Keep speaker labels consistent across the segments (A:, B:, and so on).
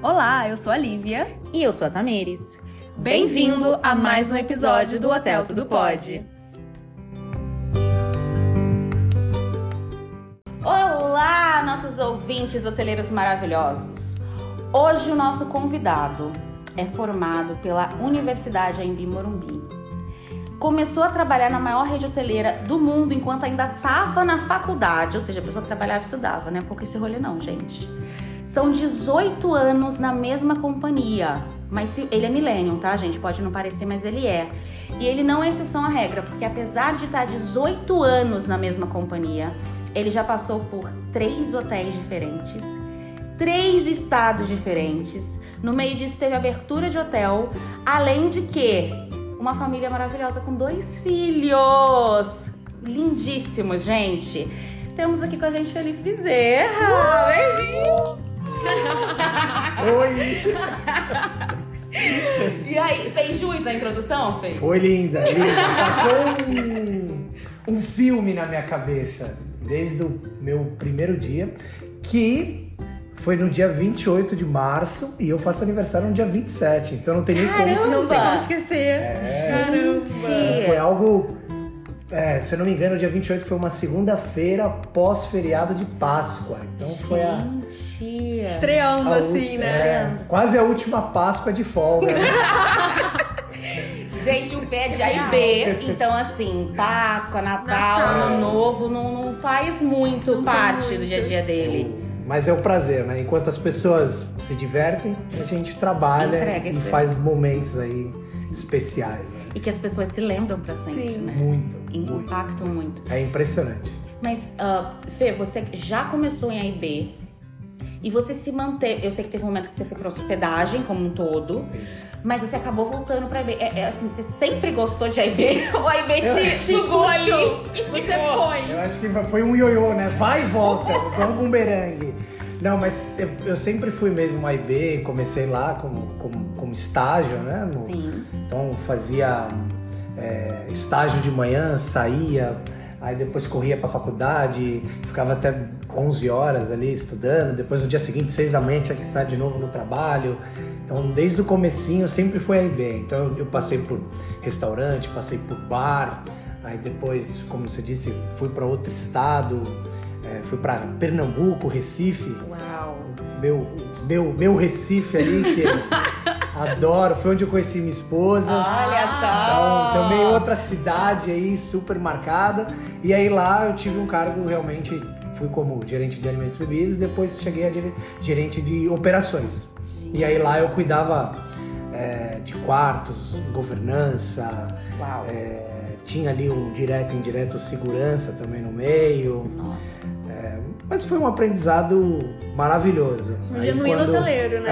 A: Olá, eu sou a Lívia.
B: E eu sou a Tamires.
A: Bem-vindo a mais um episódio do Hotel Tudo Pode.
B: Olá, nossos ouvintes hoteleiros maravilhosos. Hoje o nosso convidado é formado pela Universidade Embi Morumbi. Começou a trabalhar na maior rede hoteleira do mundo enquanto ainda estava na faculdade, ou seja, a pessoa trabalhava e estudava, né? Pouco esse rolê não, gente. São 18 anos na mesma companhia. Mas se, ele é millennium, tá, gente? Pode não parecer, mas ele é. E ele não é exceção à regra, porque apesar de estar 18 anos na mesma companhia, ele já passou por três hotéis diferentes, três estados diferentes. No meio disso teve abertura de hotel, além de que uma família maravilhosa com dois filhos. Lindíssimos, gente. Temos aqui com a gente Felipe Bezerra. Bem-vindo!
C: Oi!
B: E aí, fez jus a introdução, Fê?
C: Foi linda, linda. Passou um, um filme na minha cabeça desde o meu primeiro dia, que foi no dia 28 de março e eu faço aniversário no dia 27, então não tem nem como
B: Caramba!
A: Não
C: esquecer.
A: sei como esquecer.
C: É.
B: Gente!
C: Foi algo. É, se eu não me engano, o dia 28 foi uma segunda-feira pós-feriado de Páscoa. Então foi a.
B: Gente!
A: Estreando
C: a
A: assim,
C: última-
A: né?
C: é, quase a última Páscoa de folga. né?
B: Gente, o Fê é de A e B, então assim, Páscoa, Natal,
A: Natal.
B: Ano Novo, não, não faz muito
A: Não
B: parte
A: muito.
B: do dia a dia dele.
C: Mas é o prazer, né? Enquanto as pessoas se divertem, a gente trabalha
B: Entrega
C: e faz momentos aí especiais. Né?
B: E que as pessoas se lembram pra sempre,
A: Sim.
B: né?
C: Muito, muito.
B: Impactam muito.
C: É impressionante.
B: Mas, ah, Fê, você já começou em A e e você se manteve. Eu sei que teve um momento que você foi pra hospedagem como um todo, mas você acabou voltando pra A e B. É, é assim, você sempre gostou de A e B? Ou A e B te sugou ali?
A: Você foi.
C: Eu acho que foi um ioiô, né? Vai e volta, igual um bumerangue. Não, mas eu, eu sempre fui mesmo A e B, comecei lá como, como, como estágio, né? No-
B: Sim.
C: Então fazia é, estágio de manhã, saía, aí depois corria para faculdade, ficava até 11 horas ali estudando, depois no dia seguinte, 6 da manhã, tinha que estar de novo no trabalho. Então desde o comecinho sempre foi a IB. Então eu, eu passei por restaurante, passei por bar, aí depois, como você disse, fui para outro estado, é, fui para Pernambuco, Recife,
B: Uau.
C: Meu, meu, meu Recife ali, que adoro, foi onde eu conheci minha esposa.
B: Olha
C: Então,
B: só.
C: também outra cidade aí super marcada. E aí lá eu tive um cargo realmente, fui como gerente de alimentos e bebidas, depois cheguei a gerente de operações. E aí lá eu cuidava é, de quartos, governança,
B: Uau.
C: é, tinha ali o direto e indireto segurança também no meio.
B: Nossa.
C: Mas foi um aprendizado maravilhoso.
A: Um genuíno
C: quando-
A: hoteleiro, né?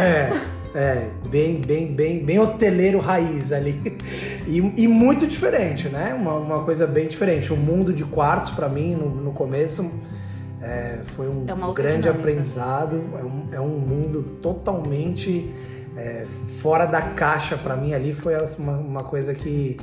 C: É, é, bem, bem, bem, bem hoteleiro raiz ali. E, e muito diferente, né? Uma, uma coisa bem diferente. O mundo de quartos, pra mim, no, no começo, é, foi um
B: É
C: grande
B: dinâmica.
C: aprendizado. É um, é um mundo totalmente é, fora da caixa pra mim ali. Foi uma, uma coisa que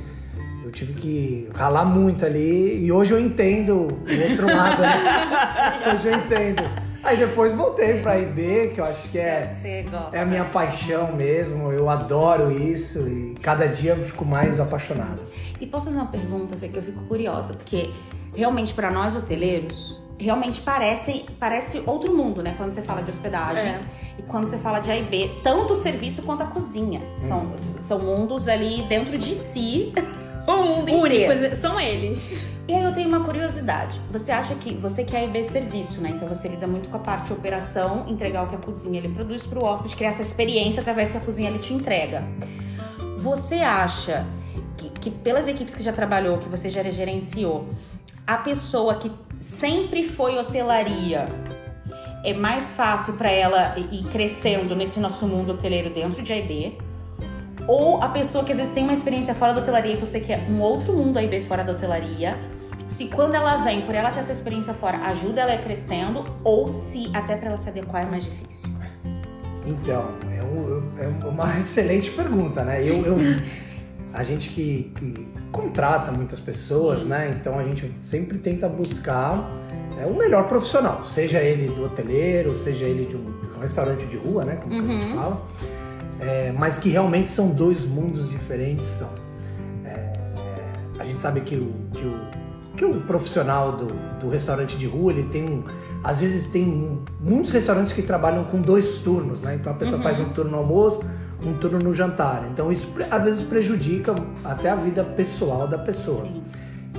C: eu tive que ralar muito ali. E hoje eu entendo o outro lado, né? Hoje eu entendo. Aí depois voltei pra IB, que eu acho que é,
B: gosta.
C: é a minha paixão mesmo. Eu adoro isso e cada dia eu fico mais apaixonado.
B: E posso fazer uma pergunta, Fê, que eu fico curiosa, porque realmente para nós hoteleiros, realmente parece, parece outro mundo, né? Quando você fala de hospedagem
A: É.
B: e quando você fala de A e B, tanto o serviço quanto a cozinha. São, são mundos ali dentro de si, o mundo inteiro.
A: Únicos, são eles.
B: E aí eu tenho uma curiosidade. Você acha que você quer IB serviço, né? Então você lida muito com a parte de operação, entregar o que a cozinha ele produz para o hóspede, criar essa experiência através que a cozinha ele te entrega. Você acha que, que pelas equipes que já trabalhou, que você já gerenciou, a pessoa que sempre foi hotelaria é mais fácil para ela ir crescendo nesse nosso mundo hoteleiro dentro de AIB? Ou a pessoa que às vezes tem uma experiência fora da hotelaria, que você quer um outro mundo AIB fora da hotelaria, se quando ela vem, por ela ter essa experiência fora, ajuda ela a crescendo, ou se até para ela se adequar é mais difícil?
C: Então, é, um- é uma excelente pergunta, né? Eu, eu- a gente que, que contrata muitas pessoas, né? Então a gente sempre tenta buscar é, o melhor profissional, seja ele do hoteleiro, seja ele de um restaurante de rua, né? Como uhum. a gente uhum. fala. É, mas que realmente são dois mundos diferentes. São. É, a gente sabe que o, que o, que o profissional do, do restaurante de rua, ele tem um. Às vezes tem muitos restaurantes que trabalham com dois turnos, né? Então a pessoa uhum. faz um turno no almoço, um turno no jantar. Então isso às vezes prejudica até a vida pessoal da pessoa. Sim.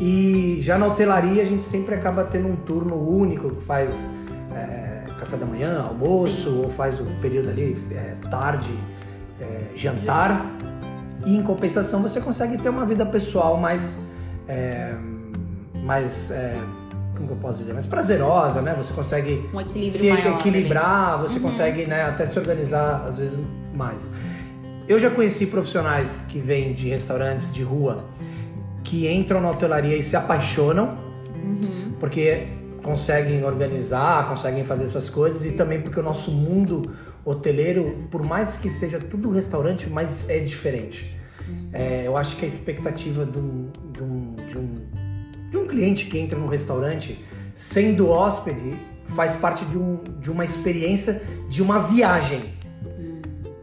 C: E já na hotelaria a gente sempre acaba tendo um turno único, que faz é, café da manhã, almoço, Sim. ou faz o período ali, é, tarde, é, jantar. E em compensação você consegue ter uma vida pessoal mais. É, mais é, como eu posso dizer, mais prazerosa, né? Você consegue
B: um
C: se
B: maior,
C: equilibrar, você uhum. consegue né, até se organizar às vezes mais. Eu já conheci profissionais que vêm de restaurantes de rua que entram na hotelaria e se apaixonam, uhum. porque conseguem organizar, conseguem fazer suas coisas e também porque o nosso mundo hoteleiro, por mais que seja tudo restaurante, mas é diferente. Uhum. É, eu acho que a expectativa de um, de, um, de, um, de um cliente que entra no restaurante, sendo hóspede, faz parte de, um, de uma experiência de uma viagem.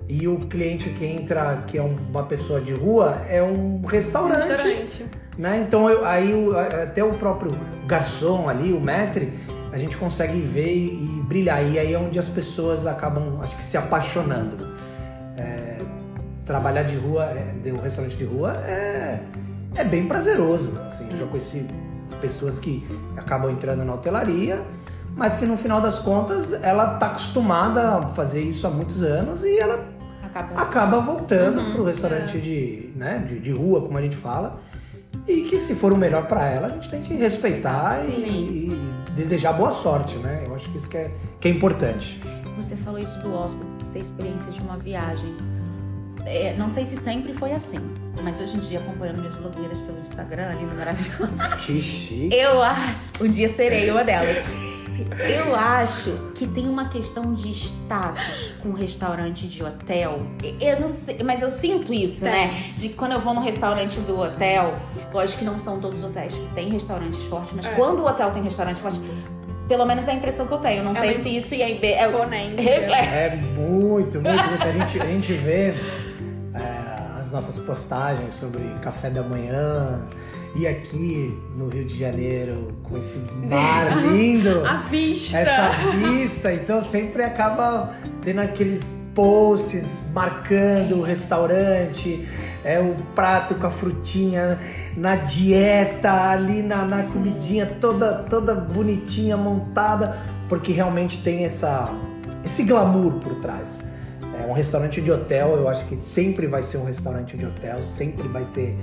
C: E o cliente que entra, que é uma pessoa de rua, é um restaurante. restaurante. Né? Então eu, aí o, até o próprio garçom ali, o maître, a gente consegue ver e, e, brilhar. E aí é onde as pessoas acabam, acho que, se apaixonando. É, trabalhar de rua, é, de um restaurante de rua, é, é bem prazeroso. Assim, eu já conheci pessoas que acabam entrando na hotelaria mas que no final das contas ela está acostumada a fazer isso há muitos anos e ela acaba, acaba voltando uhum, para o restaurante é. de, né, de, de, rua, como a gente fala. E que se for o melhor para ela, a gente tem que respeitar e, e, desejar boa sorte, né? Eu acho que isso que é, que é importante.
B: Você falou isso do hóspede, de ser experiência de uma viagem. É, não sei se sempre foi assim, mas hoje em dia, acompanhando minhas blogueiras pelo Instagram, ali no Maravilhoso.
C: Que chique!
B: Eu acho, um dia serei uma delas. Eu acho que tem uma questão de status com restaurante de hotel. Eu não sei, mas eu sinto isso, né? De quando eu vou no restaurante do hotel, lógico que não são todos os hotéis que têm restaurantes fortes, mas é. quando o hotel tem restaurante forte, pelo menos é a impressão que eu tenho. Não é sei se isso e aí é,
C: é muito, muito, muito. A gente, a gente vê é, as nossas postagens sobre café da manhã e aqui no Rio de Janeiro, com esse mar lindo.
A: A vista!
C: Essa vista. Então sempre acaba tendo aqueles posts marcando o restaurante, é o prato com a frutinha na dieta, ali na, na comidinha toda, toda bonitinha, montada, porque realmente tem essa, esse glamour por trás. É um restaurante de hotel, eu acho que sempre vai ser um restaurante de hotel, sempre vai ter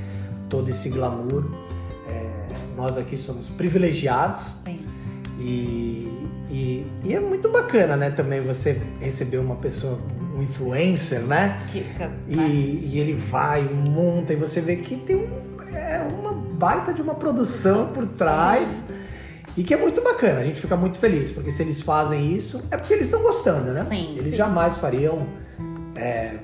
C: todo esse glamour. É, nós aqui somos privilegiados.
B: Sim.
C: E, e, e, é muito bacana, né? Também você receber uma pessoa, um influencer, né?
B: Que fica,
C: e, né? e ele vai, monta, e você vê que tem um, é uma baita de uma produção por trás. Sim. E que é muito bacana, a gente fica muito feliz, porque se eles fazem isso, é porque eles estão gostando, né?
B: Sim,
C: eles
B: sim.
C: jamais fariam é,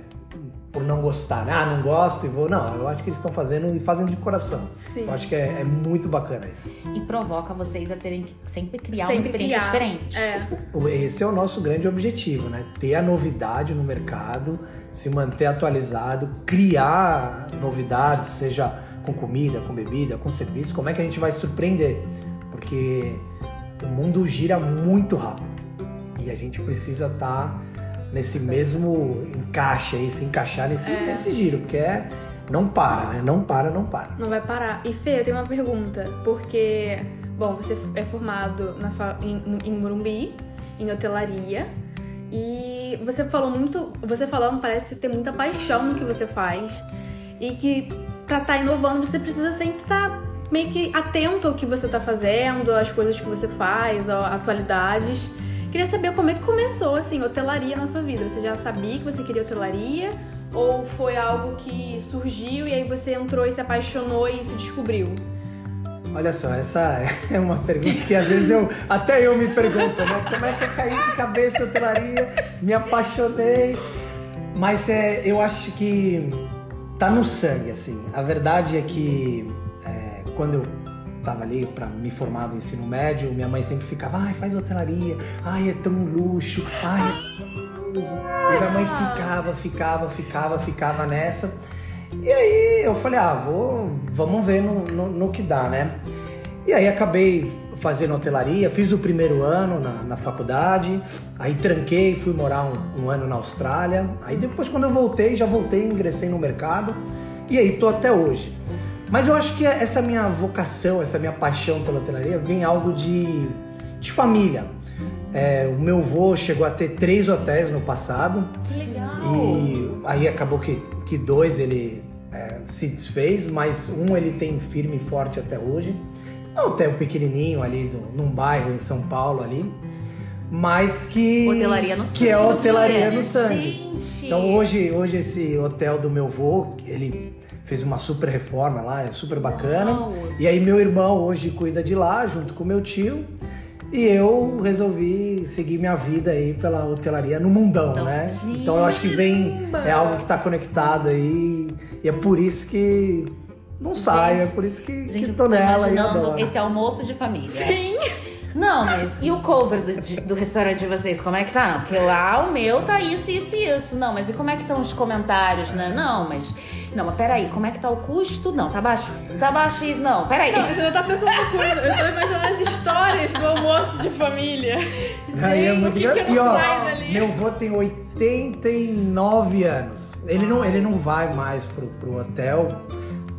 C: por não gostar, né? Ah, não gosto e vou. Não, eu acho que eles estão fazendo e fazem de coração. Sim. Eu acho que é, é, muito bacana isso.
B: E provoca vocês a terem que sempre criar sempre uma experiência criar. diferente. É.
C: Esse é o nosso grande objetivo, né? Ter a novidade no mercado, se manter atualizado, criar novidades, seja com comida, com bebida, com serviço. Como é que a gente vai surpreender? Porque o mundo gira muito rápido e a gente precisa estar. Tá nesse mesmo encaixe aí, se encaixar nesse, é. nesse giro, porque é. Não para, né? Não para, não para.
A: Não vai parar. E Fê, eu tenho uma pergunta, porque, bom, você é formado na, em, em Morumbi, em hotelaria, e você falou muito. Você falando parece ter muita paixão no que você faz. E que pra estar tá inovando, você precisa sempre estar tá meio que atento ao que você tá fazendo, às coisas que você faz, às atualidades. Queria saber como é que começou, assim, hotelaria na sua vida. Você já sabia que você queria hotelaria? Ou foi algo que surgiu e aí você entrou e se apaixonou e se descobriu?
C: Olha só, essa é uma pergunta que às vezes eu até eu me pergunto, né? Como é que eu caí de cabeça em hotelaria, me apaixonei. Mas é, eu acho que tá no sangue, assim. A verdade é que é, quando eu tava ali para me formar do ensino médio, minha mãe sempre ficava, ai, faz hotelaria, ai, é tão luxo, ai. E minha mãe ficava, ficava, ficava, ficava nessa. E aí eu falei, ah, vou, vamos ver no, no, no que dá, né? E aí acabei fazendo hotelaria, fiz o primeiro ano na, na faculdade, aí tranquei, fui morar um, um, ano na Austrália. Aí depois quando eu voltei, já voltei, ingressei no mercado e aí tô até hoje. Mas eu acho que essa minha vocação, essa minha paixão pela hotelaria vem algo de, de família. É, o meu avô chegou a ter três hotéis no passado.
B: Que legal!
C: E aí acabou que, que dois ele é, se desfez, mas um ele tem firme e forte até hoje. É um hotel pequenininho ali do, num bairro em São Paulo ali. Mas que.
B: Hotelaria no sangue.
C: Que é hotelaria no sangue.
B: Gente!
C: Então hoje, hoje esse hotel do meu avô, ele fez uma super reforma lá, é super bacana.
B: Uau.
C: E aí meu irmão hoje cuida de lá, junto com meu tio. E eu resolvi seguir minha vida aí pela hotelaria no mundão,
B: Então,
C: né?
B: gente,
C: Então eu acho que vem, é algo que tá conectado aí. E é por isso que não sai, é por isso que,
B: Gente,
C: que tô
B: tô
C: nela e adoro.
B: esse almoço de família.
A: Sim.
B: Não, mas e o cover do, de- do restaurante de vocês? Como é que tá? Não, porque lá o meu tá isso, isso e isso. Não, mas e como é que estão os comentários, né? Não, mas. Não, mas peraí, como é que tá o custo? Não, tá baixíssimo. Tá baixíssimo. Não, peraí.
A: Não, você não tá pensando no curso. Eu tô imaginando as histórias do almoço de família.
C: Aí é muito engraçado. E ó, meu avô tem 89 anos. Ele não, ele não vai mais pro, pro hotel,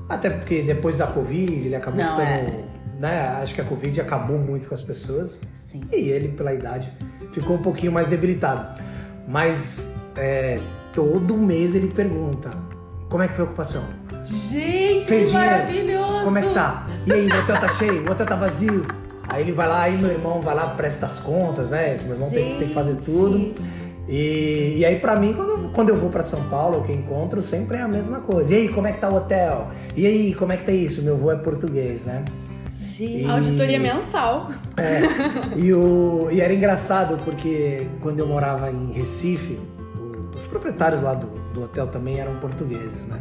C: até porque depois da Covid ele acabou
B: Não,
C: ficando. Né, acho que a Covid acabou muito com as pessoas.
B: Sim.
C: E ele, pela idade, ficou um pouquinho mais debilitado. Mas é, todo mês ele pergunta: como é que foi a ocupação?
B: Gente,
C: Fez
B: que
C: dinheiro?
B: maravilhoso!
C: Como é que tá? E aí, o hotel tá cheio? O hotel tá vazio? Aí ele vai lá, aí meu irmão vai lá, presta as contas, né? Esse meu irmão tem, que- tem que fazer tudo. E, e aí, pra mim, quando, eu- quando eu vou pra São Paulo, o que encontro sempre é a mesma coisa. E aí, como é que tá o hotel? E aí, como é que tá isso? Meu avô é português, né?
B: Gente.
A: Auditoria mensal.
C: É, e, o, e era engraçado porque quando eu morava em Recife, o- os proprietários lá do, do hotel também eram portugueses, né?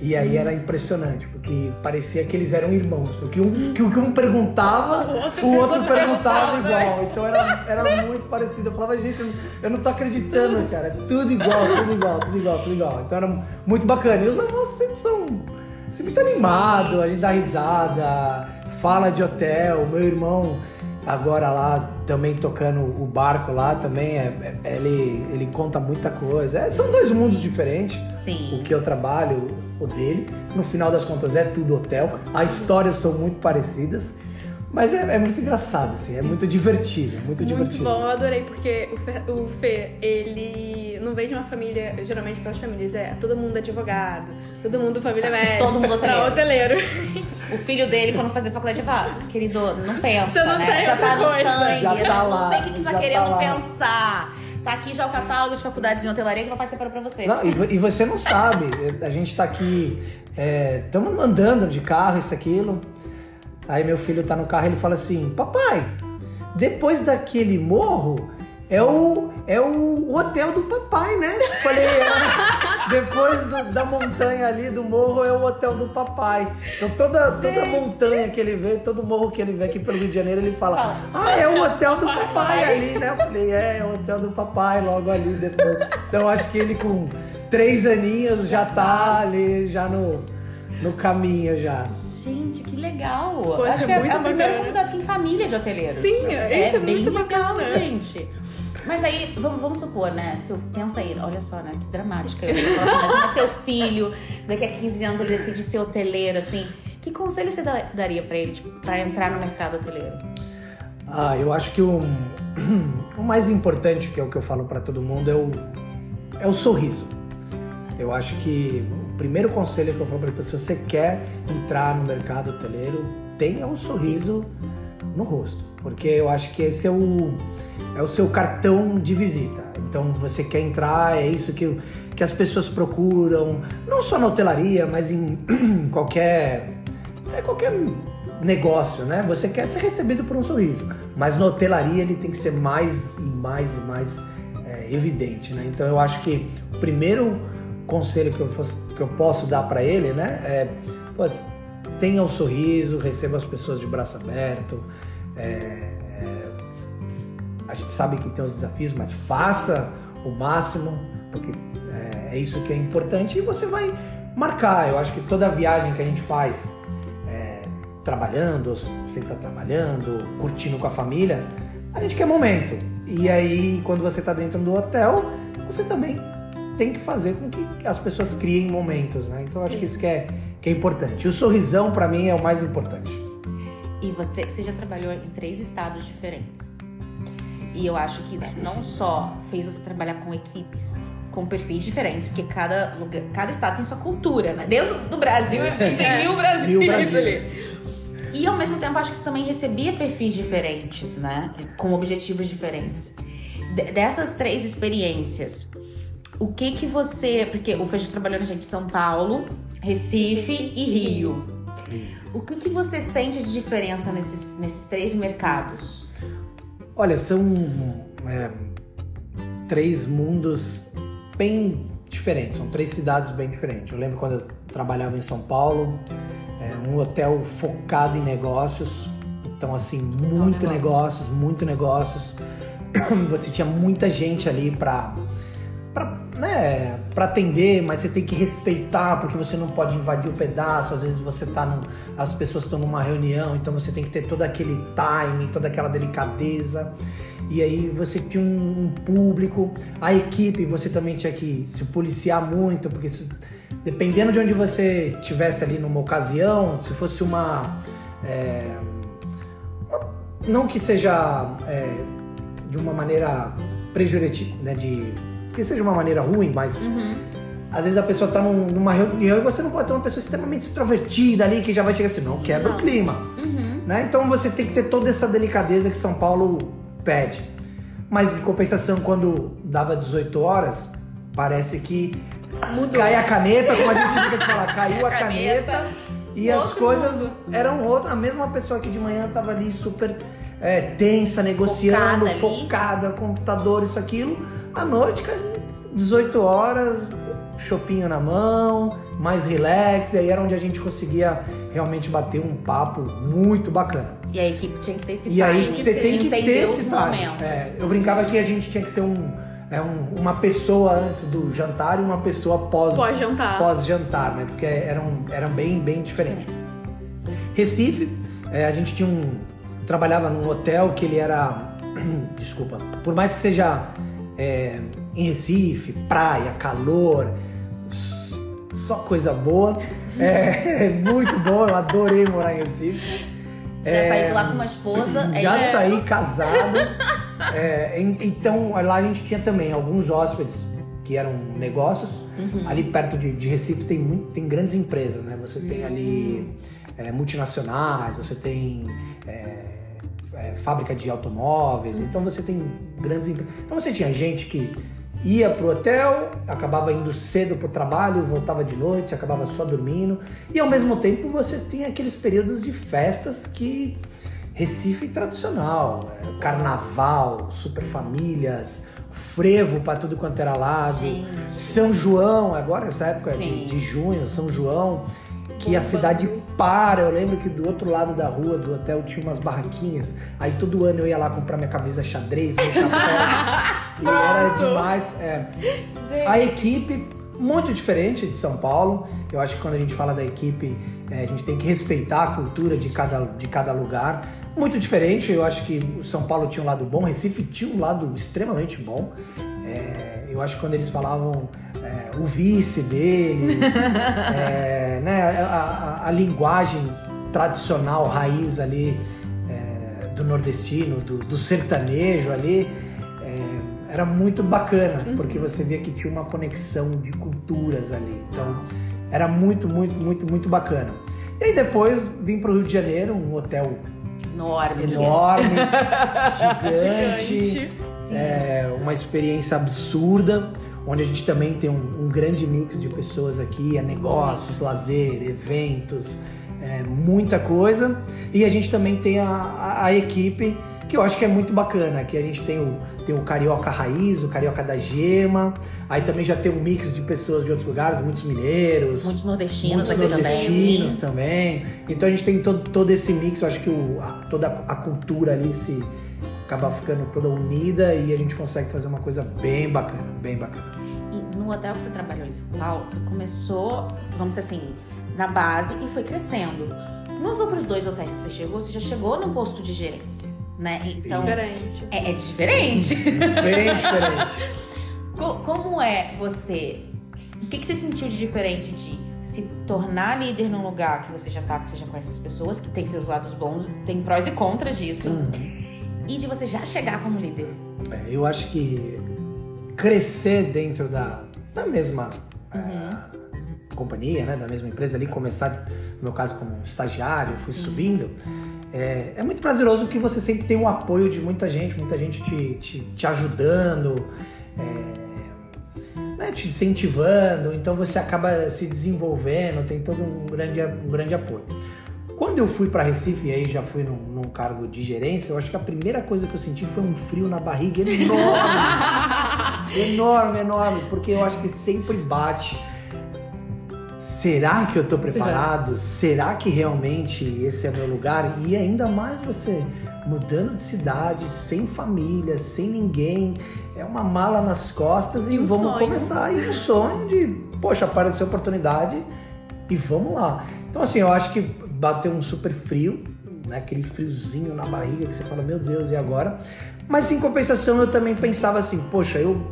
C: E aí era impressionante, porque parecia que eles eram irmãos, porque um, que o que um perguntava,
A: O outro
C: o outro perguntava igual. Então era, era muito parecido. Eu falava, gente, eu não- eu não tô acreditando, cara. É Tudo igual, tudo igual, tudo igual, tudo igual. Então era muito bacana. E os avós sempre são sempre muito animados, a gente dá risada, fala de hotel. Meu irmão agora lá também tocando o barco lá também, é, é- ele, ele conta muita coisa. É, são dois mundos diferentes.
B: Sim.
C: O que eu trabalho, o dele. No final das contas é tudo hotel. As histórias são muito parecidas. Mas é, é muito engraçado, assim, é muito divertido, é muito,
A: Muito
C: divertido.
A: bom, eu adorei, porque o Fê, o Fê, ele não vem de uma família, geralmente aquelas famílias, é todo mundo advogado, todo mundo família médica.
B: Todo mundo hoteleiro.
A: Não, hoteleiro.
B: O filho dele, quando fazia faculdade, fala, querido, não pensa,
A: Você não
B: né?
A: tem
B: já tá no
A: coisa.
B: sangue.
C: Já tá
B: não
C: lá,
B: sei o que, que você tá
C: tá
B: querendo
C: lá.
B: pensar. Tá aqui já o catálogo de faculdades de hotelaria que o papai separou pra você.
C: Não, e, e você não sabe, a gente tá aqui, estamos andando de carro, isso, aquilo. Aí meu filho tá no carro e ele fala assim: Papai, depois daquele morro é o, é o hotel do papai, né? Falei: é, Depois do- da montanha ali, do morro, é o hotel do papai. Então toda, toda montanha que ele vê, todo morro que ele vê aqui pelo Rio de Janeiro, ele fala: Ah, é o hotel do papai ali, né? Eu falei: É, é o hotel do papai logo ali depois. Então acho que ele com três aninhos já tá ali, já no, no caminho já.
B: Gente, que legal.
A: Poxa,
B: Acho que é,
A: muito
B: é o primeiro convidado que tem família de hoteleiros.
A: Sim, isso é
B: bem
A: muito
B: legal,
A: bacana.
B: gente. Mas aí, vamos, vamos supor, né? Seu, pensa aí, olha só, né? Que dramática. Eu imagina seu filho, daqui a 15 anos ele decide ser hoteleiro, assim. Que conselho você da- daria pra ele, tipo, pra entrar no mercado hoteleiro?
C: Ah, eu acho que o, o mais importante, que é o que eu falo pra todo mundo, é o, é o sorriso. Eu acho que primeiro conselho que eu falo pra pessoa, se você quer entrar no mercado hoteleiro, tenha um sorriso no rosto. Porque eu acho que esse é o, é o seu cartão de visita. Então você quer entrar, é isso que, que as pessoas procuram, não só na hotelaria, mas em qualquer, é qualquer negócio, né? Você quer ser recebido por um sorriso. Mas na hotelaria ele tem que ser mais e mais e mais é, evidente, né? Então eu acho que o primeiro conselho que eu, fosse- que eu posso dar para ele, né? É, tenha o sorriso, receba as pessoas de braço aberto. é, é, a gente sabe que tem os desafios, mas faça o máximo, porque é, é isso que é importante, e você vai marcar. Eu acho que toda viagem que a gente faz, é, trabalhando, você está trabalhando, curtindo com a família, a gente quer momento. E aí, quando você está dentro do hotel, você também tem que fazer com que as pessoas criem momentos, né? Então, eu acho que isso que é, que é importante. O sorrisão, para mim, é o mais importante.
B: E você, você já trabalhou em três estados diferentes. E eu acho que isso não só fez você trabalhar com equipes com perfis diferentes, porque cada, lugar, cada estado tem sua cultura, né? Dentro do Brasil existem é. mil Brasis mil ali. E ao mesmo tempo, acho que você também recebia perfis diferentes, né? Com objetivos diferentes. dessas três experiências, o que que você. Porque o Feijão trabalhou na gente em São Paulo, Recife, Recife e Rio. Isso. O que que você sente de diferença nesses, nesses três mercados?
C: Olha, são é, três mundos bem diferentes, são três cidades bem diferentes. Eu lembro quando eu trabalhava em São Paulo, é, um hotel focado em negócios, então assim, muito negócios, muito negócios. Você tinha muita gente ali para né, pra atender, mas você tem que respeitar, porque você não pode invadir o pedaço. Às vezes você tá num, as pessoas estão numa reunião, então você tem que ter todo aquele timing, toda aquela delicadeza e aí você tinha um, público, a equipe você também tinha que se policiar muito, porque se, dependendo de onde você estivesse ali numa ocasião, se fosse uma. É, uma não que seja é, de uma maneira pejorativa, né? De, que seja uma maneira ruim, mas. Uhum. Às vezes a pessoa está num, numa reunião e você não pode ter uma pessoa extremamente extrovertida ali que já vai chegar assim, não, quebra não. o clima. Uhum. Né? Então você tem que ter toda essa delicadeza que São Paulo pede. Mas em compensação, quando dava 18 horas, parece que Mudou. cai a caneta, como a gente fica de falar, caiu a, caneta, caneta, e as coisas mundo. eram outras. A mesma pessoa que de manhã tava ali super é, tensa, negociando, focada, focada computador, isso, aquilo. À noite, 18 horas, chopinho na mão, mais relax, e aí era onde a gente conseguia realmente bater um papo muito bacana.
B: E a equipe tinha que ter esse
C: E time, aí você tem que ter esse time. É, eu brincava que a gente tinha que ser um, é um, uma pessoa antes do jantar e uma pessoa pós,
A: pós jantar,
C: pós jantar, né? Porque eram, eram bem bem diferentes. Recife, é, a gente tinha um trabalhava num hotel que ele era desculpa, por mais que seja é, em Recife, praia, calor, só coisa boa. É, muito bom, eu adorei morar em Recife.
B: Já é, saí de lá com uma esposa.
C: É já é saí casado. é, então lá a gente tinha também alguns hóspedes que eram negócios. Uhum. Ali perto de, de, Recife tem, muito, tem grandes empresas, né? Você tem ali é, multinacionais, você tem é, é, fábrica de automóveis, uhum. então você tem grandes empresas. Então você tinha gente que ia pro hotel, acabava indo cedo pro trabalho, voltava de noite, acabava só dormindo. E ao mesmo tempo você tinha aqueles períodos de festas que Recife tradicional, é, carnaval, super famílias, frevo para tudo quanto era lado, Sim. São João, agora essa época de, de junho, São João, que a cidade para. Eu lembro que do outro lado da rua do hotel tinha umas barraquinhas. Aí todo ano eu ia lá comprar minha camisa xadrez, meu chapéu. e era demais. É. A equipe, muito diferente de São Paulo. Eu acho que quando a gente fala da equipe, é, a gente tem que respeitar a cultura de cada, de cada lugar. Muito diferente, eu acho que São Paulo tinha um lado bom, Recife tinha um lado extremamente bom. É, eu acho que quando eles falavam é, o vice deles, é, né, a, a, a, linguagem tradicional, raiz ali é, do nordestino, do, do sertanejo ali, é, era muito bacana, uhum. porque você via que tinha uma conexão de culturas ali. Então, era muito, muito, muito, muito bacana. E aí depois vim para o Rio de Janeiro, um hotel
B: enorme,
C: enorme gigante, gigante. É, uma experiência absurda onde a gente também tem um, um grande mix de pessoas aqui, é negócios, lazer, eventos, é, muita coisa. E a gente também tem a, a, a, equipe, que eu acho que é muito bacana. Aqui a gente tem o, tem o Carioca Raiz, o Carioca da Gema, aí também já tem um mix de pessoas de outros lugares, muitos mineiros.
B: Muitos nordestinos
C: muitos aqui nordestinos também. também. Então a gente tem todo, todo esse mix, eu acho que o, a, toda a cultura ali se acaba ficando toda unida e a gente consegue fazer uma coisa bem bacana, bem bacana.
B: E no hotel que você trabalhou em São Paulo, você começou, vamos dizer assim, na base e foi crescendo. Nos outros dois hotéis que você chegou, você já chegou no posto de gerência, né? Então
A: Diferente.
B: é, é diferente.
C: Bem diferente.
B: Co- Como é você? O que, que você sentiu de diferente de se tornar líder num lugar que você já tá, que você já conhece as pessoas, que tem seus lados bons, tem prós e contras disso, e de você já chegar como líder?
C: É, eu acho que crescer dentro da, da mesma é, companhia, né, da mesma empresa ali, começar, no meu caso, como estagiário, fui subindo, é, é muito prazeroso porque você sempre tem o apoio de muita gente, muita gente te, te, te ajudando, é, né, te incentivando, então você acaba se desenvolvendo, tem todo um grande, um grande apoio. Quando eu fui para Recife, e aí já fui num, num cargo de gerência, eu acho que a primeira coisa que eu senti foi um frio na barriga enorme. enorme, enorme, porque eu acho que sempre bate. Será que eu tô preparado? Será que realmente esse é o meu lugar? E ainda mais você mudando de cidade, sem família, sem ninguém, é uma mala nas costas e,
A: E um
C: vamos
A: sonho.
C: começar. E um sonho de, poxa, apareceu oportunidade e vamos lá. Então, assim, eu acho que bateu um super frio, né? Aquele friozinho na barriga que você fala, meu Deus, e agora? Mas em compensação, eu também pensava assim, poxa, eu,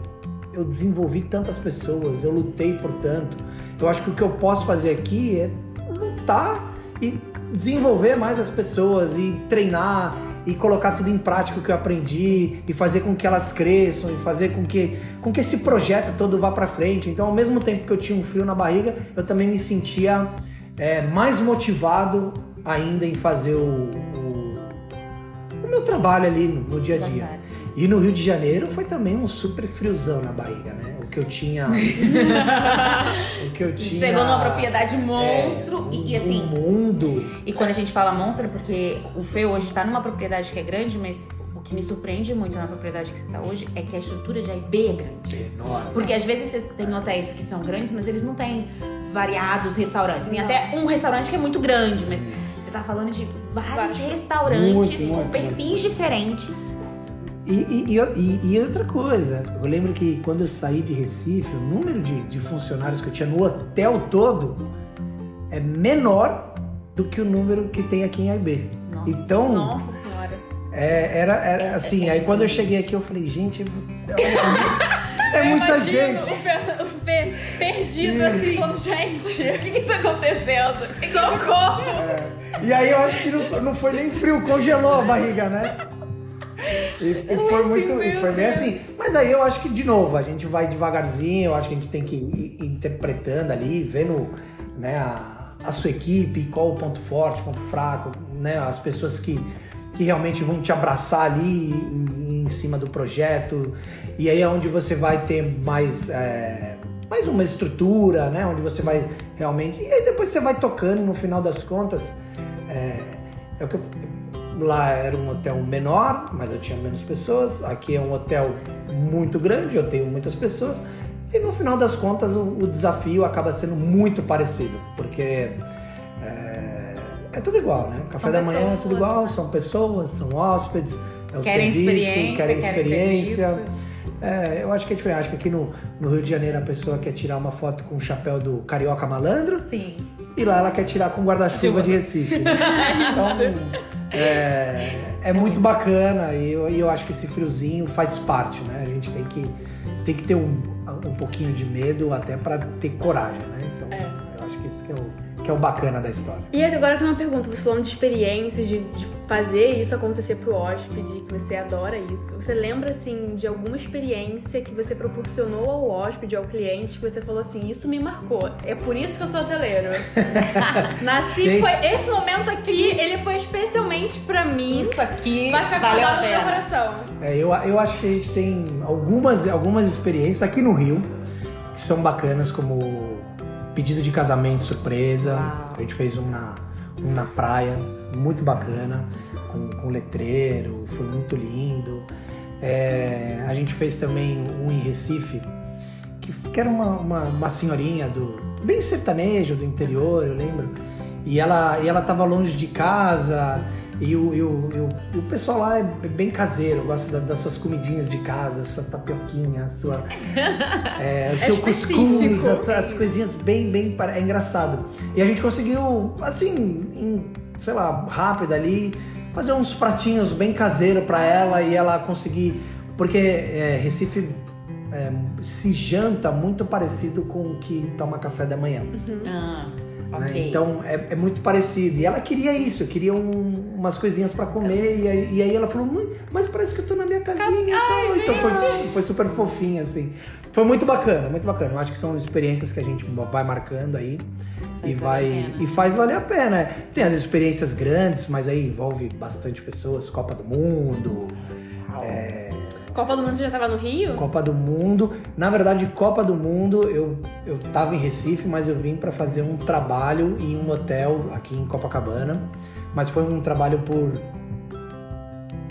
C: eu desenvolvi tantas pessoas, eu lutei por tanto. Eu acho que o que eu posso fazer aqui é lutar e desenvolver mais as pessoas e treinar e colocar tudo em prática o que eu aprendi e fazer com que elas cresçam e fazer com que, com que esse projeto todo vá para frente. Então, ao mesmo tempo que eu tinha um frio na barriga, eu também me sentia é, mais motivado ainda em fazer o, o, o meu trabalho ali no, no dia a
B: Tá
C: dia.
B: certo.
C: E no Rio de Janeiro foi também um super friozão na barriga, né? O que eu tinha. o que eu tinha.
B: Chegou numa propriedade monstro
C: é,
B: e, e assim,
C: Um mundo.
B: E quando a gente fala monstro, é porque o Fê hoje tá numa propriedade que é grande, mas o que me surpreende muito na propriedade que você tá hoje é que a estrutura de AIB é grande.
C: Enorme.
B: Porque às vezes você tem hotéis que são grandes, mas eles não têm variados restaurantes. Tem até um restaurante que é muito grande, mas você tá falando de vários
A: Vários.
B: restaurantes
C: Muito,
B: com
C: muito,
B: perfis diferentes.
C: E, e, e, e- e outra coisa, eu lembro que quando eu saí de Recife, o número de, de funcionários que eu tinha no hotel todo é menor do que o número que tem aqui em AIB.
B: Nossa.
C: Então,
A: Nossa senhora.
C: é, era, era
B: É-
C: assim,
B: é
C: aí quando eu cheguei aqui eu falei, gente, é, é muita
A: imagino
C: gente.
A: O Fê perdido assim, falando, gente,
B: O que, que tá acontecendo?
A: socorro!
C: E aí eu acho que não, não foi nem frio, congelou a barriga, né? E, e foi muito. E foi bem assim. Mas aí eu acho que, de novo, a gente vai devagarzinho, eu acho que a gente tem que ir interpretando ali, vendo né, a, a sua equipe, qual o ponto forte, ponto fraco, né? As pessoas que, que realmente vão te abraçar ali em, em cima do projeto. E aí é onde você vai ter mais. é, mais uma estrutura, né? Onde você vai realmente. E aí depois você vai tocando, no final das contas. É, é o que eu- lá era um hotel menor, mas eu tinha menos pessoas. Aqui é um hotel muito grande, eu tenho muitas pessoas. E no final das contas o, o desafio acaba sendo muito parecido, porque é, é tudo igual, né? Café
B: São
C: da manhã é
B: pessoas,
C: tudo igual, são pessoas, são hóspedes, é o
B: Querem
C: serviço,
B: experiência,
C: querem experiência. É, eu acho que é diferente. Acho que aqui no, no Rio de Janeiro a pessoa quer tirar uma foto com o chapéu do Carioca Malandro
B: Sim.
C: e lá ela quer tirar com o guarda-chuva de Recife. né? Então, é, é muito bacana e eu, eu acho que esse friozinho faz parte, né? A gente tem que, tem que ter um, um pouquinho de medo até para ter coragem, né? Então,
A: É.
C: eu acho que isso que é, o, que é o bacana da história.
A: E agora tem uma pergunta, você falando de experiências, de, de fazer isso acontecer pro hóspede, que você adora isso. Você lembra, assim, de alguma experiência que você proporcionou ao hóspede, ao cliente, que você falou assim, isso me marcou. É por isso que eu sou hoteleiro. Nasci,
C: Sim.
A: foi esse momento aqui, ele foi especialmente pra mim.
B: Isso aqui
A: Vai ficar
B: valeu a
A: guardado no meu
B: pena.
A: coração.
C: É, eu, eu acho que a gente tem algumas, algumas experiências aqui no Rio que são bacanas, como pedido de casamento surpresa.
B: Uau.
C: A gente fez um na, um na praia, muito bacana, com, com letreiro, foi muito lindo. É, a gente fez também um em Recife, que, que era uma, uma, uma senhorinha do bem sertanejo do interior, eu lembro. E ela, e ela tava longe de casa E o, e o, e o, e o pessoal lá é bem caseiro, gosta da- das suas comidinhas de casa, sua tapioquinha, sua, é, o seu
A: específico.
C: cuscuz, as, as coisinhas bem, bem. É engraçado. E a gente conseguiu, assim, em, sei lá, rápido ali, fazer uns pratinhos bem caseiro pra ela e ela conseguir. Porque é, Recife é, se janta muito parecido com o que toma café da manhã.
B: Ah,
C: né?
B: ok.
C: Então é, é muito parecido. E ela queria isso, queria um- umas coisinhas pra comer. E aí, e aí ela falou, "Mãe, mas parece que eu tô na minha casinha e tal. Então foi, foi super fofinho, assim. Foi muito bacana, muito bacana. Eu acho que são experiências que a gente vai marcando aí.
B: Faz
C: e vai e faz valer a pena. Tem as experiências grandes, mas aí envolve bastante pessoas, Copa do Mundo,
A: Copa do Mundo você já tava no Rio?
C: Copa do Mundo. Na verdade, Copa do Mundo, eu, eu tava em Recife, mas eu vim para fazer um trabalho em um hotel aqui em Copacabana. Mas foi um trabalho por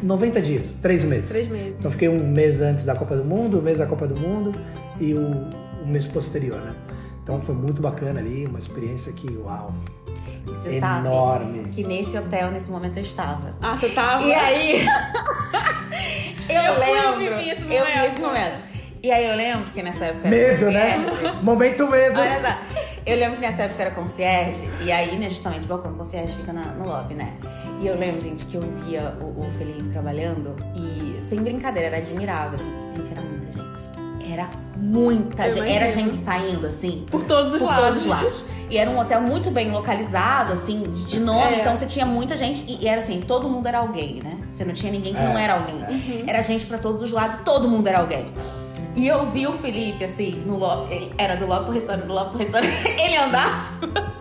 C: 90 dias, três meses.
A: Três meses.
C: Então fiquei um mês antes da Copa do Mundo, um mês da Copa do Mundo e o, o mês posterior, né? Então foi muito bacana ali, uma experiência que, uau,
B: E você sabe
C: enorme.
B: que nesse hotel, nesse momento, eu estava.
A: Ah, você tava?
B: E aí. eu,
A: Eu fui, eu
B: lembro.
A: vivi esse
B: Eu vi
A: momento.
B: esse momento. E aí eu lembro que nessa época era
C: Medo, né?
B: concierge.
C: Momento medo.
B: Olha só, eu lembro que nessa época era concierge, e aí, né, justamente, o balcão concierge fica na- no lobby, né? E eu lembro, gente, que eu via o, o Felipe trabalhando e, sem brincadeira, era admirável, assim, gente, era muita gente. Era muita
A: Eu
B: gente, era
A: imagino.
B: gente saindo, assim,
A: Por todos os
B: por
A: lados.
B: todos os lados. E era um hotel muito bem localizado, assim, de, nome.
A: É.
B: Então você tinha muita gente. E, e era assim, todo mundo era alguém, né? Você não tinha ninguém que
C: É,
B: não era alguém. Era gente pra todos os lados, todo mundo era alguém. E eu vi o Felipe, assim, no lobby. ele Era do lobby pro restaurante, do lobby pro restaurante. Ele andava.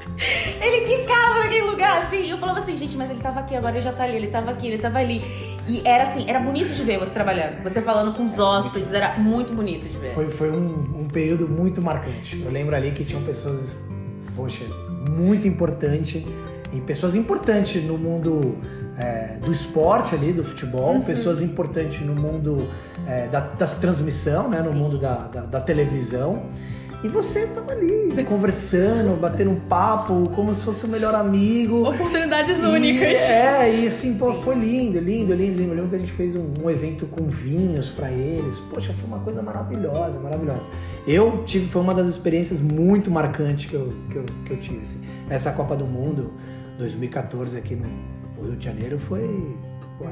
B: Ele quicava naquele lugar, assim. E eu falava assim, gente, mas ele tava aqui, agora ele já tá ali, ele tava aqui, ele tava ali. E era assim, era bonito de ver você trabalhando. Você falando com os hóspedes, era muito bonito de ver.
C: Foi, foi um, um período muito marcante. Eu lembro ali que tinham pessoas, poxa, muito importante, e pessoas importantes no mundo é, do esporte ali, do futebol, pessoas importantes no mundo é, da, das transmissão, né, no mundo da, da, da televisão. E você tava ali, conversando, batendo um papo, como se fosse o melhor amigo.
A: Oportunidades
C: E,
A: únicas.
C: é, e assim, pô, foi lindo, lindo, lindo, lindo. Eu lembro que a gente fez um, um evento com vinhos pra eles. Poxa, foi uma coisa maravilhosa, maravilhosa. Eu tive, foi uma das experiências muito marcantes que eu, que eu, que eu tive. Assim. Essa Copa do Mundo 2014 aqui no, no Rio de Janeiro foi,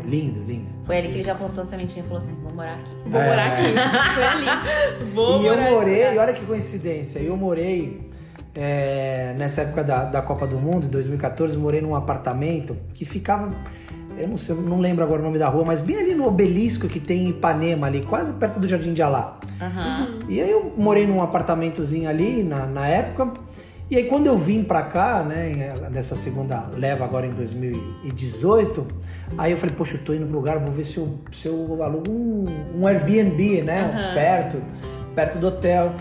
C: lindo, lindo.
B: Foi ali que ele já plantou a sementinha e falou assim: vou morar aqui.
A: Vou
C: É.
A: morar aqui. Foi ali.
B: Vou
C: e eu morei,
B: lugar.
C: olha que coincidência, eu morei é, nessa época da, da Copa do Mundo, em 2014, morei num apartamento que ficava, eu não sei, eu não lembro agora o nome da rua, mas bem ali no obelisco que tem em Ipanema ali, quase perto do Jardim de Alá.
B: Aham.
C: E aí eu morei num apartamentozinho ali na, na época. E aí quando eu vim pra cá, né, nessa segunda leva agora em 2018, aí eu falei, poxa, eu tô indo pro lugar, vou ver se eu, se eu alugo um, um Airbnb, né,
B: Aham.
C: perto, perto do hotel.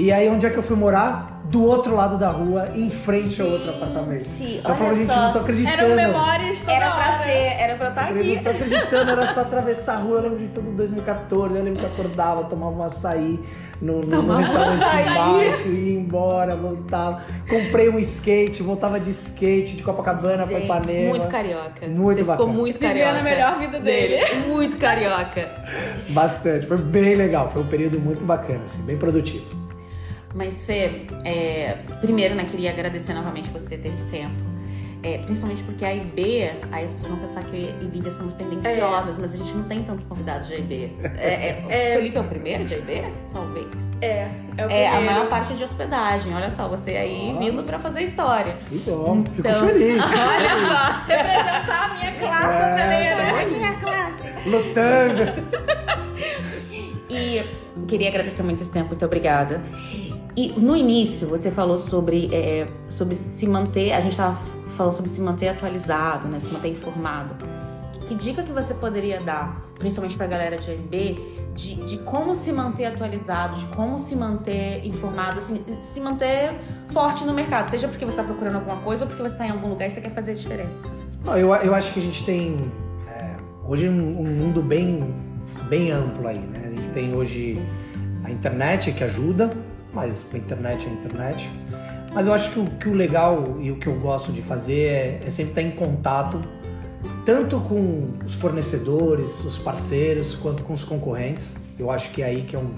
C: E aí onde é que eu fui morar? Do outro lado da rua, em frente ao outro apartamento.
B: Gente,
C: eu falei,
B: olha
C: gente,
B: só.
C: não tô acreditando.
A: Eram memórias toda
B: Era pra
A: hora.
B: ser, era pra eu estar
C: Eu
B: aqui.
C: não tô acreditando, era só atravessar a rua, eu lembro de tudo 2014, eu lembro que eu acordava, tomava um açaí no, no, no restaurante
B: açaí.
C: embaixo, ia embora, voltava. Comprei um skate, voltava de skate de Copacabana pra
B: Gente,
C: Ipanema.
B: muito carioca.
C: Muito
B: Você
C: bacana.
B: ficou muito
A: Vivendo
B: carioca.
A: a melhor vida dele.
B: Muito carioca.
C: Bastante, foi bem legal, foi um período muito bacana, assim, bem produtivo.
B: Mas, Fê, é, primeiro, né, queria agradecer novamente por você ter esse tempo. É, principalmente porque a IB, aí as pessoas vão pensar que eu e Lívia somos tendenciosas, mas a gente não tem tantos convidados de IB. É, é,
A: É.
B: O Felipe é o primeiro de IB? Talvez.
A: É, é o
B: É, a
A: primeiro.
B: maior parte de hospedagem. Olha só, você aí vindo pra fazer história.
C: Que bom, fico
B: Então-
C: feliz.
B: Olha só.
A: Representar a minha classe
C: É,
A: hoteleira.
B: Olha a classe.
C: Lutando.
B: E queria agradecer muito esse tempo, muito obrigada. E no início você falou sobre, é, sobre se manter, a gente estava falando sobre se manter atualizado, né, se manter informado. Que dica que você poderia dar, principalmente para a galera de AMB, de, de como se manter atualizado, de como se manter informado, assim, se manter forte no mercado, seja porque você está procurando alguma coisa ou porque você está em algum lugar e você quer fazer a diferença.
C: Não, eu, eu acho que a gente tem é, hoje um, um mundo bem, bem amplo aí, né? A gente tem hoje a internet que ajuda, mas a internet é a internet. Mas eu acho que o, que o legal e o que eu gosto de fazer é, é sempre estar em contato tanto com os fornecedores, os parceiros, quanto com os concorrentes. Eu acho que é aí que é um,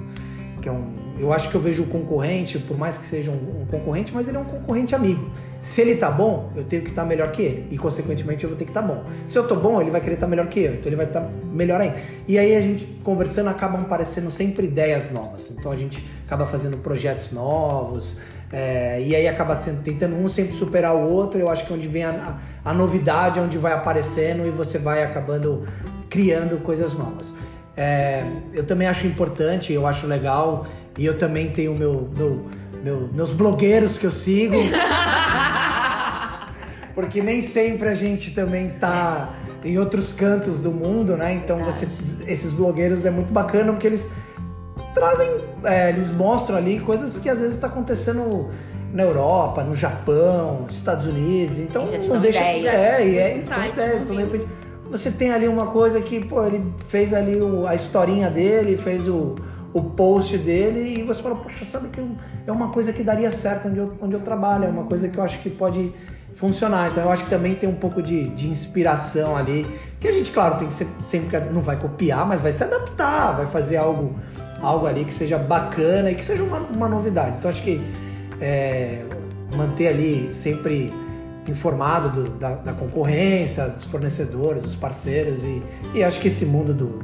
C: que é um eu acho que eu vejo o concorrente, por mais que seja um, um, concorrente, mas ele é um concorrente amigo. Se ele tá bom, eu tenho que estar tá melhor que ele. E, consequentemente, eu vou ter que estar tá bom. Se eu tô bom, ele vai querer estar tá melhor que eu. Então, ele vai estar tá melhor ainda. E aí, a gente, conversando, acabam aparecendo sempre ideias novas. Então, a gente acaba fazendo projetos novos. É, e aí, acaba sendo, tentando um sempre superar o outro. Eu acho que é onde vem a, a, novidade, é onde vai aparecendo e você vai acabando criando coisas novas. É, eu também acho importante, eu acho legal e eu também tenho meu, meu, meu meus blogueiros que eu sigo. Porque nem sempre a gente também tá em outros cantos do mundo, né? Então você, esses blogueiros é muito bacana porque eles trazem, é, eles mostram ali coisas que às vezes está acontecendo na Europa, no Japão, nos Estados Unidos. Então
B: não deixa ideias.
C: é, e é, são ideias. Então, de repente, você tem ali uma coisa que, pô, ele fez ali o, a historinha dele, fez o, o post dele e você fala, poxa, sabe que é uma coisa que daria certo onde eu, onde eu trabalho, é uma coisa que eu acho que pode funcionar. Então eu acho que também tem um pouco de, de inspiração ali, que a gente, claro, tem que ser sempre não vai copiar, mas vai se adaptar, vai fazer algo, algo ali que seja bacana e que seja uma, uma novidade. Então acho que é, manter ali sempre informado do, da, da, concorrência, dos fornecedores, dos parceiros e, e acho que esse mundo do,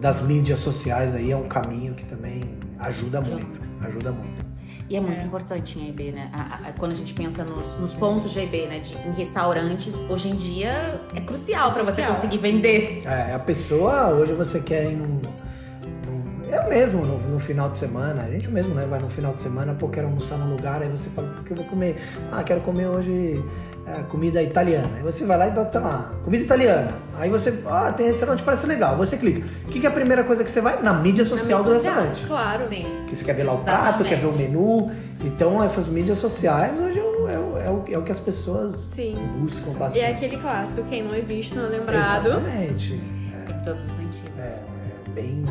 C: das mídias sociais aí é um caminho que também ajuda muito, ajuda muito.
B: E é muito é. importante em EB, né? A, a, quando a gente pensa nos, nos pontos de EB, né? De, em restaurantes, hoje em dia é crucial para você conseguir vender.
C: É, a pessoa, hoje você quer ir num. Eu mesmo, no, no, final de semana, a gente mesmo, né? Vai no final de semana, pô, quero almoçar num lugar, aí você fala, o que eu vou comer? Ah, quero comer hoje é, comida italiana. Aí você vai lá e bota lá, comida italiana. Aí você, ah, tem restaurante, parece legal. Você clica. O que, que é a primeira coisa que você vai? Na mídia social Na mídia do social, restaurante.
A: Claro.
B: Sim.
C: Que você quer ver lá o Exatamente. prato, quer ver o menu. Então, essas mídias sociais hoje o, o, é o, é o que as pessoas Sim. buscam bastante.
A: E é aquele clássico, quem não é visto não é lembrado.
C: Exatamente.
B: É. Em todos os sentidos.
C: É, é bem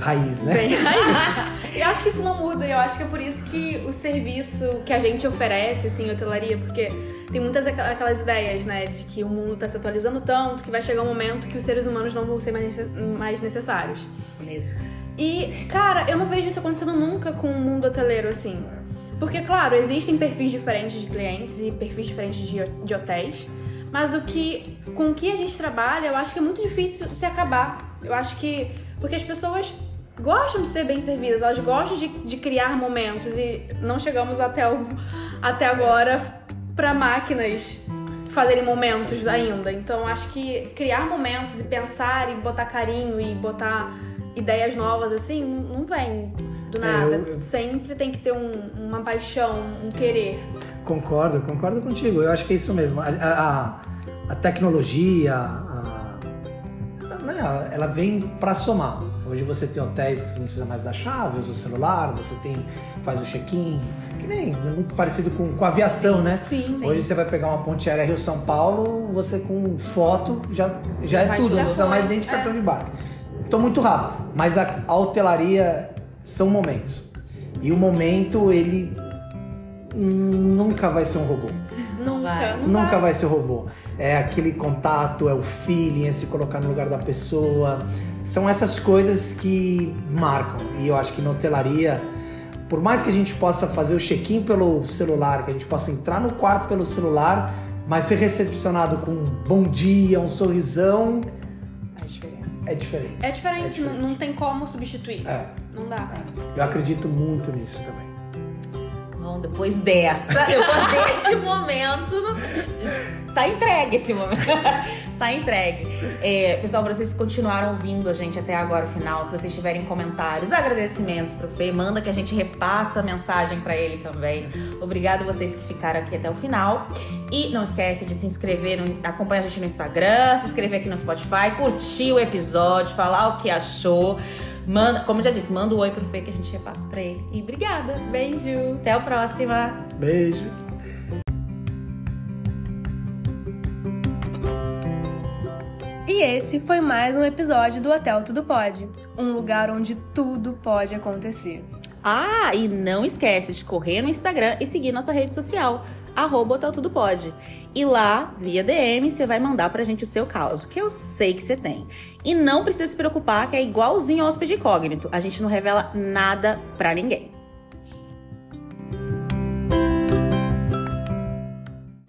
C: raiz, né?
A: Bem raiz. eu acho que isso não muda, eu acho que é por isso que o serviço que a gente oferece, assim, hotelaria, porque tem muitas aquelas ideias, né, de que o mundo está se atualizando tanto que vai chegar um momento que os seres humanos não vão ser mais necessários.
B: Mesmo.
A: E, cara, eu não vejo isso acontecendo nunca com o mundo hoteleiro, assim. Porque, claro, existem perfis diferentes de clientes e perfis diferentes de, de hotéis, mas do que com o que a gente trabalha, eu acho que é muito difícil se acabar. Eu acho que porque as pessoas gostam de ser bem servidas, elas gostam de, de criar momentos e não chegamos até, o, até agora para máquinas fazerem momentos ainda. Então acho que criar momentos e pensar e botar carinho e botar ideias novas assim não vem do é, nada. É, eu, eu... Sempre tem que ter um, uma paixão, um querer.
C: Concordo, concordo contigo. Eu acho que é isso mesmo. A, a, a tecnologia, a, né, ela vem para somar. Hoje você tem hotéis que você não precisa mais da chave, usa o celular, você tem faz o check-in, que nem muito parecido com, com aviação,
A: sim,
C: né?
A: Sim, sim.
C: Hoje você vai pegar uma ponte aérea Rio São Paulo, você com foto já, já é tudo, não precisa mais nem de é. cartão é. de barco. Então muito rápido, mas a, a hotelaria são momentos. E o momento ele nunca vai ser um robô.
A: Nunca,
C: nunca vai ser robô é aquele contato, é o feeling, é se colocar no lugar da pessoa. São essas coisas que marcam. E eu acho que na hotelaria, por mais que a gente possa fazer o check-in pelo celular, que a gente possa entrar no quarto pelo celular, mas ser recepcionado com um bom dia, um sorrisão.
A: É diferente.
C: É diferente.
A: É diferente, é diferente. Não, não, tem como substituir.
C: É.
A: Não dá.
C: Eu acredito muito nisso também.
B: Depois dessa, eu desse momento. Tá entregue esse momento. tá entregue. É, pessoal, pra vocês continuaram ouvindo a gente até agora o final, se vocês tiverem comentários, agradecimentos pro Fê, manda que a gente repassa a mensagem para ele também. Obrigado vocês que ficaram aqui até o final. E não esquece de se inscrever, no, acompanhar a gente no Instagram, se inscrever aqui no Spotify, curtir o episódio, falar o que achou. Manda, como eu já disse, manda um oi pro Fê que a gente repassa pra ele. E obrigada.
A: Beijo.
B: Até a próxima.
C: Beijo.
A: E esse foi mais um episódio do Hotel Tudo Pode, um lugar onde tudo pode acontecer.
B: Ah, e não esquece de correr no Instagram e seguir nossa rede social, arroba Hotel Tudo Pode. E lá, via DM, você vai mandar pra gente o seu caso, que eu sei que você tem. E não precisa se preocupar, que é igualzinho ao hóspede incógnito. A gente não revela nada pra ninguém.